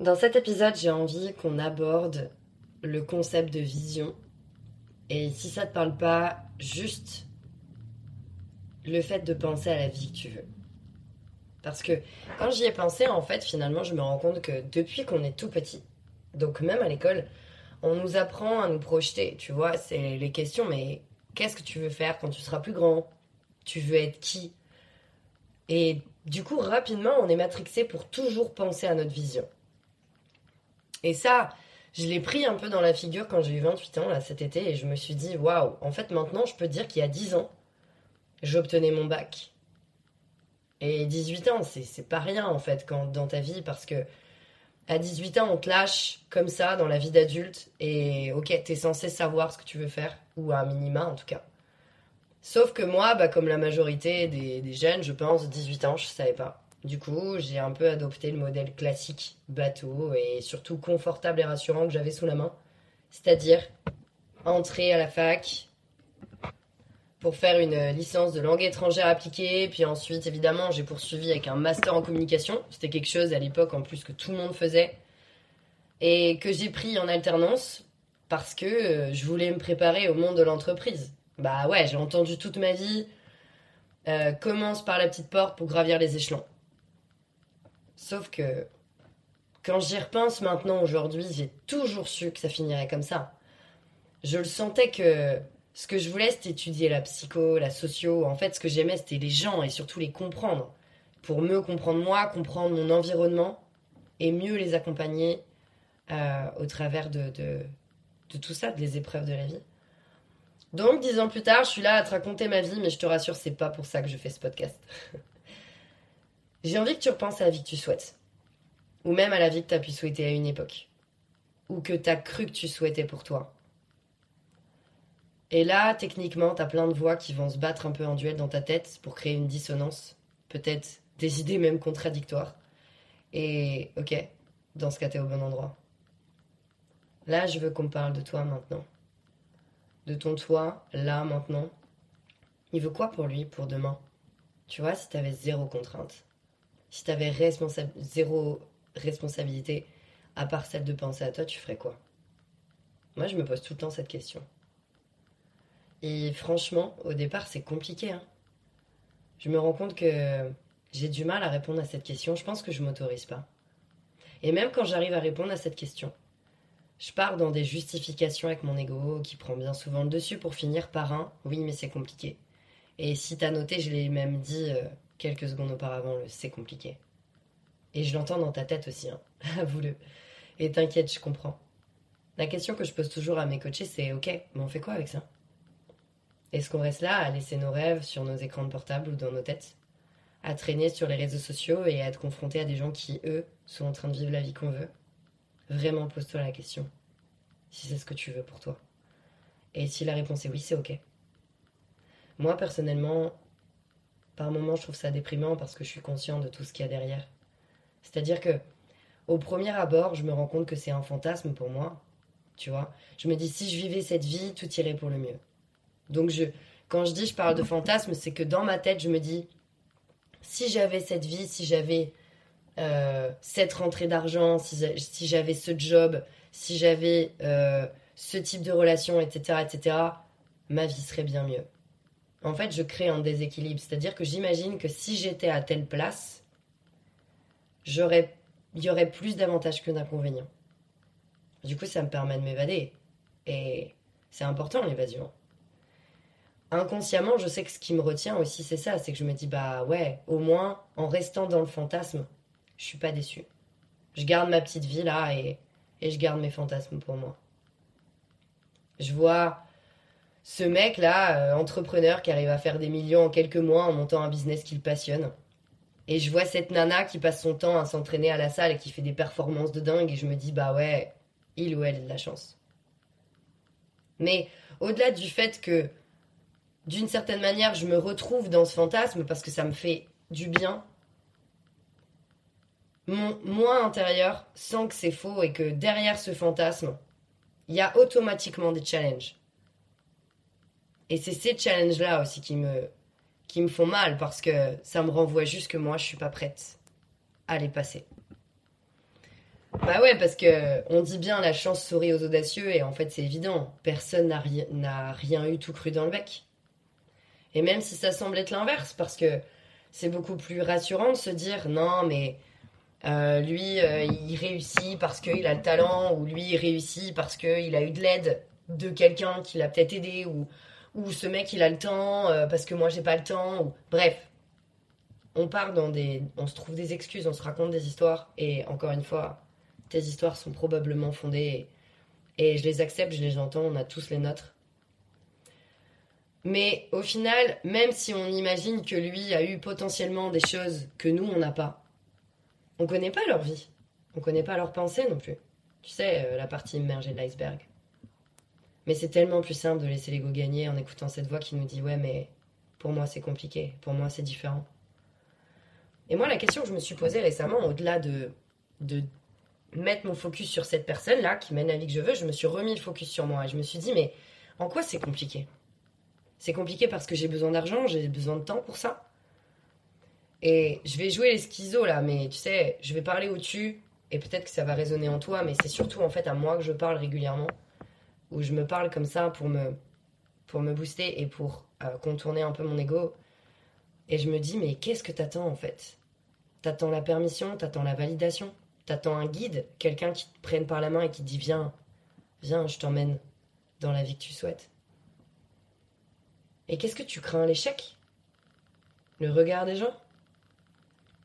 Dans cet épisode, j'ai envie qu'on aborde le concept de vision. Et si ça te parle pas, juste le fait de penser à la vie que tu veux. Parce que quand j'y ai pensé, en fait, finalement, je me rends compte que depuis qu'on est tout petit, donc même à l'école, on nous apprend à nous projeter, tu vois, c'est les questions, mais qu'est-ce que tu veux faire quand tu seras plus grand? Tu veux être qui? Et du coup, rapidement, on est matrixé pour toujours penser à notre vision. Et ça, je l'ai pris un peu dans la figure quand j'ai eu 28 ans, là, cet été, et je me suis dit, waouh, en fait, maintenant, je peux dire qu'il y a 10 ans, j'obtenais mon bac. Et 18 ans, c'est pas rien, en fait, quand, dans ta vie, parce que à 18 ans, on te lâche comme ça dans la vie d'adulte, et ok, t'es censé savoir ce que tu veux faire, ou à un minima, en tout cas. Sauf que moi, bah, comme la majorité des, des jeunes, je pense, 18 ans, je savais pas. Du coup, j'ai un peu adopté le modèle classique bateau et surtout confortable et rassurant que j'avais sous la main. C'est-à-dire entrer à la fac pour faire une licence de langue étrangère appliquée. Puis ensuite, évidemment, j'ai poursuivi avec un master en communication. C'était quelque chose à l'époque en plus que tout le monde faisait. Et que j'ai pris en alternance parce que euh, je voulais me préparer au monde de l'entreprise. Bah ouais, j'ai entendu toute ma vie. Euh, commence par la petite porte pour gravir les échelons. Sauf que quand j'y repense maintenant aujourd'hui, j'ai toujours su que ça finirait comme ça. Je le sentais que ce que je voulais, c'était étudier la psycho, la socio. En fait, ce que j'aimais, c'était les gens et surtout les comprendre. Pour mieux comprendre moi, comprendre mon environnement et mieux les accompagner euh, au travers de, de, tout ça, des épreuves de la vie. Donc, dix ans plus tard, je suis là à te raconter ma vie, mais je te rassure, c'est pas pour ça que je fais ce podcast. J'ai envie que tu repenses à la vie que tu souhaites. Ou même à la vie que tu as pu souhaiter à une époque. Ou que tu as cru que tu souhaitais pour toi. Et là, techniquement, tu as plein de voix qui vont se battre un peu en duel dans ta tête pour créer une dissonance. Peut-être des idées même contradictoires. Et ok, dans ce cas, t'es au bon endroit. Là, je veux qu'on parle de toi maintenant. De ton toi, là, maintenant. Il veut quoi pour lui, pour demain? Tu vois, si t'avais zéro contrainte si tu avais zéro responsabilité, à part celle de penser à toi, tu ferais quoi? Moi, je me pose tout le temps cette question. Et franchement, au départ, c'est compliqué. Hein. je me rends compte que j'ai du mal à répondre à cette question. Je pense que je m'autorise pas. Et même quand j'arrive à répondre à cette question, je pars dans des justifications avec mon ego qui prend bien souvent le dessus pour finir par un oui, mais c'est compliqué. Et si t'as noté, je l'ai même dit euh, quelques secondes auparavant, c'est compliqué. Et je l'entends dans ta tête aussi, hein. avoue-le. Et t'inquiète, je comprends. La question que je pose toujours à mes coachés, c'est ok, mais on fait quoi avec ça? Est-ce qu'on reste là à laisser nos rêves sur nos écrans de portable ou dans nos têtes? À traîner sur les réseaux sociaux et à être confronté à des gens qui, eux, sont en train de vivre la vie qu'on veut? Vraiment, pose-toi la question. Si c'est ce que tu veux pour toi. Et si la réponse est oui, c'est ok. Moi, personnellement, par moments, je trouve ça déprimant parce que je suis conscient de tout ce qu'il y a derrière. C'est-à-dire que, au premier abord, je me rends compte que c'est un fantasme pour moi. Tu vois Je me dis, si je vivais cette vie, tout irait pour le mieux. Donc, je, quand je dis je parle de fantasme, c'est que dans ma tête, je me dis, si j'avais cette vie, si j'avais euh, cette rentrée d'argent, si, j'avais ce job, si j'avais euh, ce type de relation, etc., etc., ma vie serait bien mieux en fait, je crée un déséquilibre. C'est-à-dire que j'imagine que si j'étais à telle place, j'aurais, il y aurait plus d'avantages que d'inconvénients. Du coup, ça me permet de m'évader. Et c'est important l'évasion. Inconsciemment, je sais que ce qui me retient aussi, c'est ça. C'est que je me dis, bah ouais, au moins, en restant dans le fantasme, je suis pas déçue. Je garde ma petite vie là et, et je garde mes fantasmes pour moi. Je vois ce mec-là, euh, entrepreneur qui arrive à faire des millions en quelques mois en montant un business qu'il passionne. Et je vois cette nana qui passe son temps à s'entraîner à la salle et qui fait des performances de dingue et je me dis, bah ouais, il ou elle a de la chance. Mais au-delà du fait que, d'une certaine manière, je me retrouve dans ce fantasme parce que ça me fait du bien, mon moi intérieur sent que c'est faux et que derrière ce fantasme, il y a automatiquement des challenges. Et c'est ces challenges-là aussi qui me, qui me font mal parce que ça me renvoie juste que moi, je suis pas prête à les passer. Bah ouais, parce que on dit bien la chance sourit aux audacieux, et en fait c'est évident, personne n'a rien, n'a rien eu tout cru dans le bec. Et même si ça semble être l'inverse, parce que c'est beaucoup plus rassurant de se dire non, mais euh, lui, euh, il réussit parce qu'il a le talent, ou lui, il réussit parce qu'il a eu de l'aide de quelqu'un qui l'a peut-être aidé, ou, ou ce mec, il a le temps euh, parce que moi, j'ai pas le temps, bref. On part dans des. On se trouve des excuses, on se raconte des histoires, et encore une fois, tes histoires sont probablement fondées, et, et je les accepte, je les entends, on a tous les nôtres. Mais au final, même si on imagine que lui a eu potentiellement des choses que nous, on n'a pas, on connaît pas leur vie. On connaît pas leurs pensées non plus. Tu sais, euh, la partie immergée de l'iceberg. Mais c'est tellement plus simple de laisser l'ego gagner en écoutant cette voix qui nous dit Ouais, mais pour moi c'est compliqué, pour moi c'est différent. Et moi, la question que je me suis posée récemment, au-delà de, de mettre mon focus sur cette personne-là qui mène la vie que je veux, je me suis remis le focus sur moi. Et je me suis dit Mais en quoi c'est compliqué? C'est compliqué parce que j'ai besoin d'argent, j'ai besoin de temps pour ça et je vais jouer les schizos là, mais tu sais, je vais parler au-dessus, et peut-être que ça va résonner en toi, mais c'est surtout en fait à moi que je parle régulièrement, où je me parle comme ça pour me, pour booster et pour euh, contourner un peu mon ego. Et je me dis, mais qu'est-ce que t'attends en fait? T'attends la permission, t'attends la validation, t'attends un guide, quelqu'un qui te prenne par la main et qui te dit, viens, viens, je t'emmène dans la vie que tu souhaites. Et qu'est-ce que tu crains l'échec? Le regard des gens?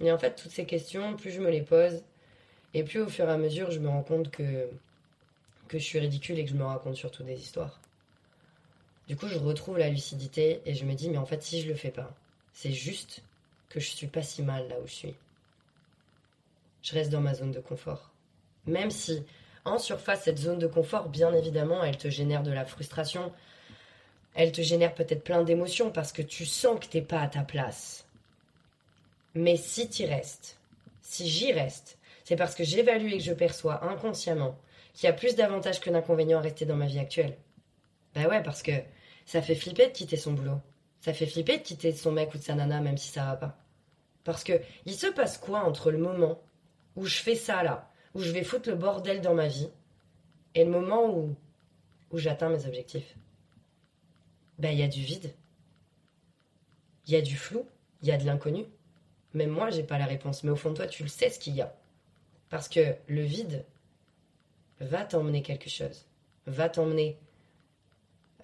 Et en fait, toutes ces questions, plus je me les pose, et plus au fur et à mesure, je me rends compte que, que je suis ridicule et que je me raconte surtout des histoires. Du coup, je retrouve la lucidité et je me dis, mais en fait, si je le fais pas, c'est juste que je suis pas si mal là où je suis. Je reste dans ma zone de confort. Même si, en surface, cette zone de confort, bien évidemment, elle te génère de la frustration, elle te génère peut-être plein d'émotions parce que tu sens que t'es pas à ta place. Mais si tu restes, si j'y reste, c'est parce que j'évalue et que je perçois inconsciemment qu'il y a plus d'avantages que d'inconvénients à rester dans ma vie actuelle. Bah ouais, parce que ça fait flipper de quitter son boulot. Ça fait flipper de quitter son mec ou de sa nana, même si ça va pas. Parce que il se passe quoi entre le moment où je fais ça là, où je vais foutre le bordel dans ma vie, et le moment où, où j'atteins mes objectifs? Ben, il y a du vide. Il y a du flou, il y a de l'inconnu. Même moi, j'ai pas la réponse. Mais au fond de toi, tu le sais ce qu'il y a. Parce que le vide va t'emmener quelque chose. Va t'emmener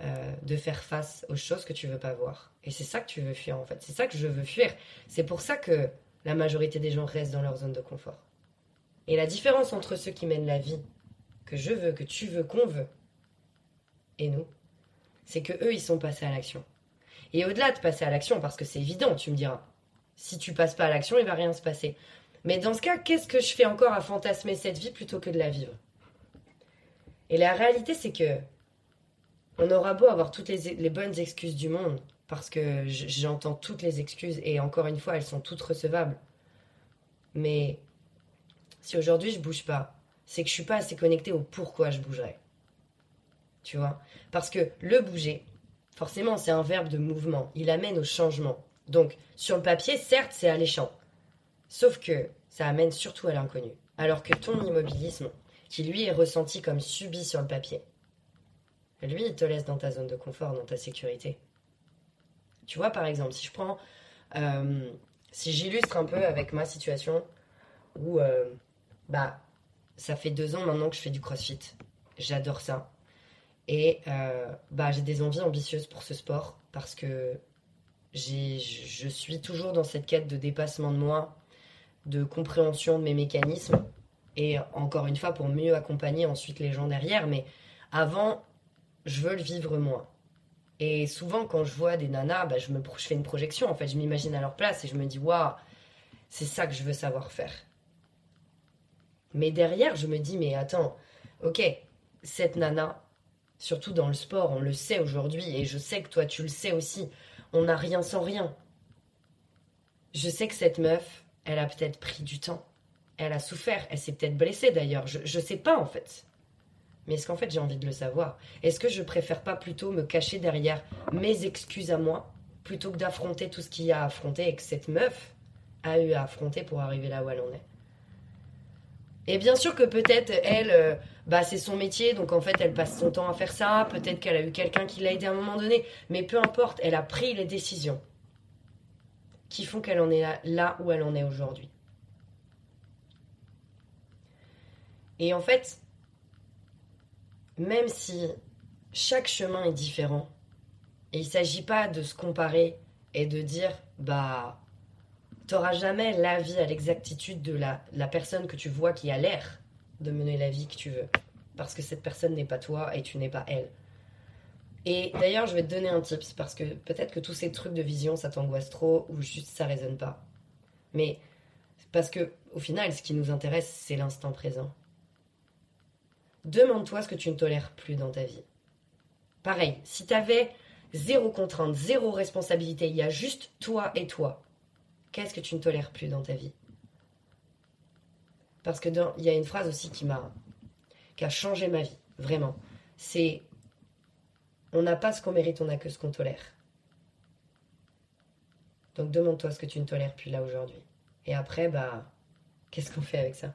euh, de faire face aux choses que tu veux pas voir. Et c'est ça que tu veux fuir, en fait. C'est ça que je veux fuir. C'est pour ça que la majorité des gens restent dans leur zone de confort. Et la différence entre ceux qui mènent la vie que je veux, que tu veux, qu'on veut, et nous, c'est que eux, ils sont passés à l'action. Et au-delà de passer à l'action, parce que c'est évident, tu me diras, si tu passes pas à l'action, il va rien se passer. Mais dans ce cas, qu'est-ce que je fais encore à fantasmer cette vie plutôt que de la vivre? Et la réalité, c'est que on aura beau avoir toutes les, bonnes excuses du monde, parce que j'entends toutes les excuses, et encore une fois, elles sont toutes recevables. Mais si aujourd'hui je bouge pas, c'est que je suis pas assez connectée au pourquoi je bougerais. Tu vois? Parce que le bouger, forcément, c'est un verbe de mouvement. Il amène au changement. Donc, sur le papier, certes, c'est alléchant. Sauf que ça amène surtout à l'inconnu. Alors que ton immobilisme, qui lui est ressenti comme subi sur le papier, lui, il te laisse dans ta zone de confort, dans ta sécurité. Tu vois, par exemple, si je prends. Euh, si j'illustre un peu avec ma situation, où. Euh, bah. Ça fait deux ans maintenant que je fais du crossfit. J'adore ça. Et euh, bah, j'ai des envies ambitieuses pour ce sport parce que je suis toujours dans cette quête de dépassement de moi, de compréhension de mes mécanismes, et encore une fois pour mieux accompagner ensuite les gens derrière. Mais avant, je veux le vivre moi. Et souvent, quand je vois des nanas, bah, je, je fais une projection. En fait, je m'imagine à leur place et je me dis, waouh, c'est ça que je veux savoir faire. Mais derrière, je me dis, mais attends, ok, cette nana, surtout dans le sport, on le sait aujourd'hui, et je sais que toi tu le sais aussi, on n'a rien sans rien. Je sais que cette meuf, elle a peut-être pris du temps. Elle a souffert. Elle s'est peut-être blessée d'ailleurs. Je, ne sais pas en fait. Mais est-ce qu'en fait j'ai envie de le savoir? Est-ce que je préfère pas plutôt me cacher derrière mes excuses à moi plutôt que d'affronter tout ce qu'il y a à affronter et que cette meuf a eu à affronter pour arriver là où elle en est? Et bien sûr que peut-être elle, euh, bah c'est son métier, donc en fait elle passe son temps à faire ça. Peut-être qu'elle a eu quelqu'un qui l'a aidé à un moment donné, mais peu importe, elle a pris les décisions qui font qu'elle en est là, là où elle en est aujourd'hui. Et en fait, même si chaque chemin est différent, il ne s'agit pas de se comparer et de dire, bah, t'auras jamais la vie à l'exactitude de la, la personne que tu vois qui a l'air de mener la vie que tu veux. Parce que cette personne n'est pas toi et tu n'es pas elle. Et d'ailleurs, je vais te donner un tips parce que peut-être que tous ces trucs de vision, ça t'angoisse trop ou juste ça résonne pas. Mais parce que au final, ce qui nous intéresse, c'est l'instant présent. Demande-toi ce que tu ne tolères plus dans ta vie. Pareil, si tu avais zéro contrainte, zéro responsabilité, il y a juste toi et toi, qu'est-ce que tu ne tolères plus dans ta vie? Parce que il y a une phrase aussi qui m'a qui a changé ma vie, vraiment. C'est on n'a pas ce qu'on mérite, on n'a que ce qu'on tolère. Donc demande-toi ce que tu ne tolères plus là aujourd'hui. Et après, bah, qu'est-ce qu'on fait avec ça?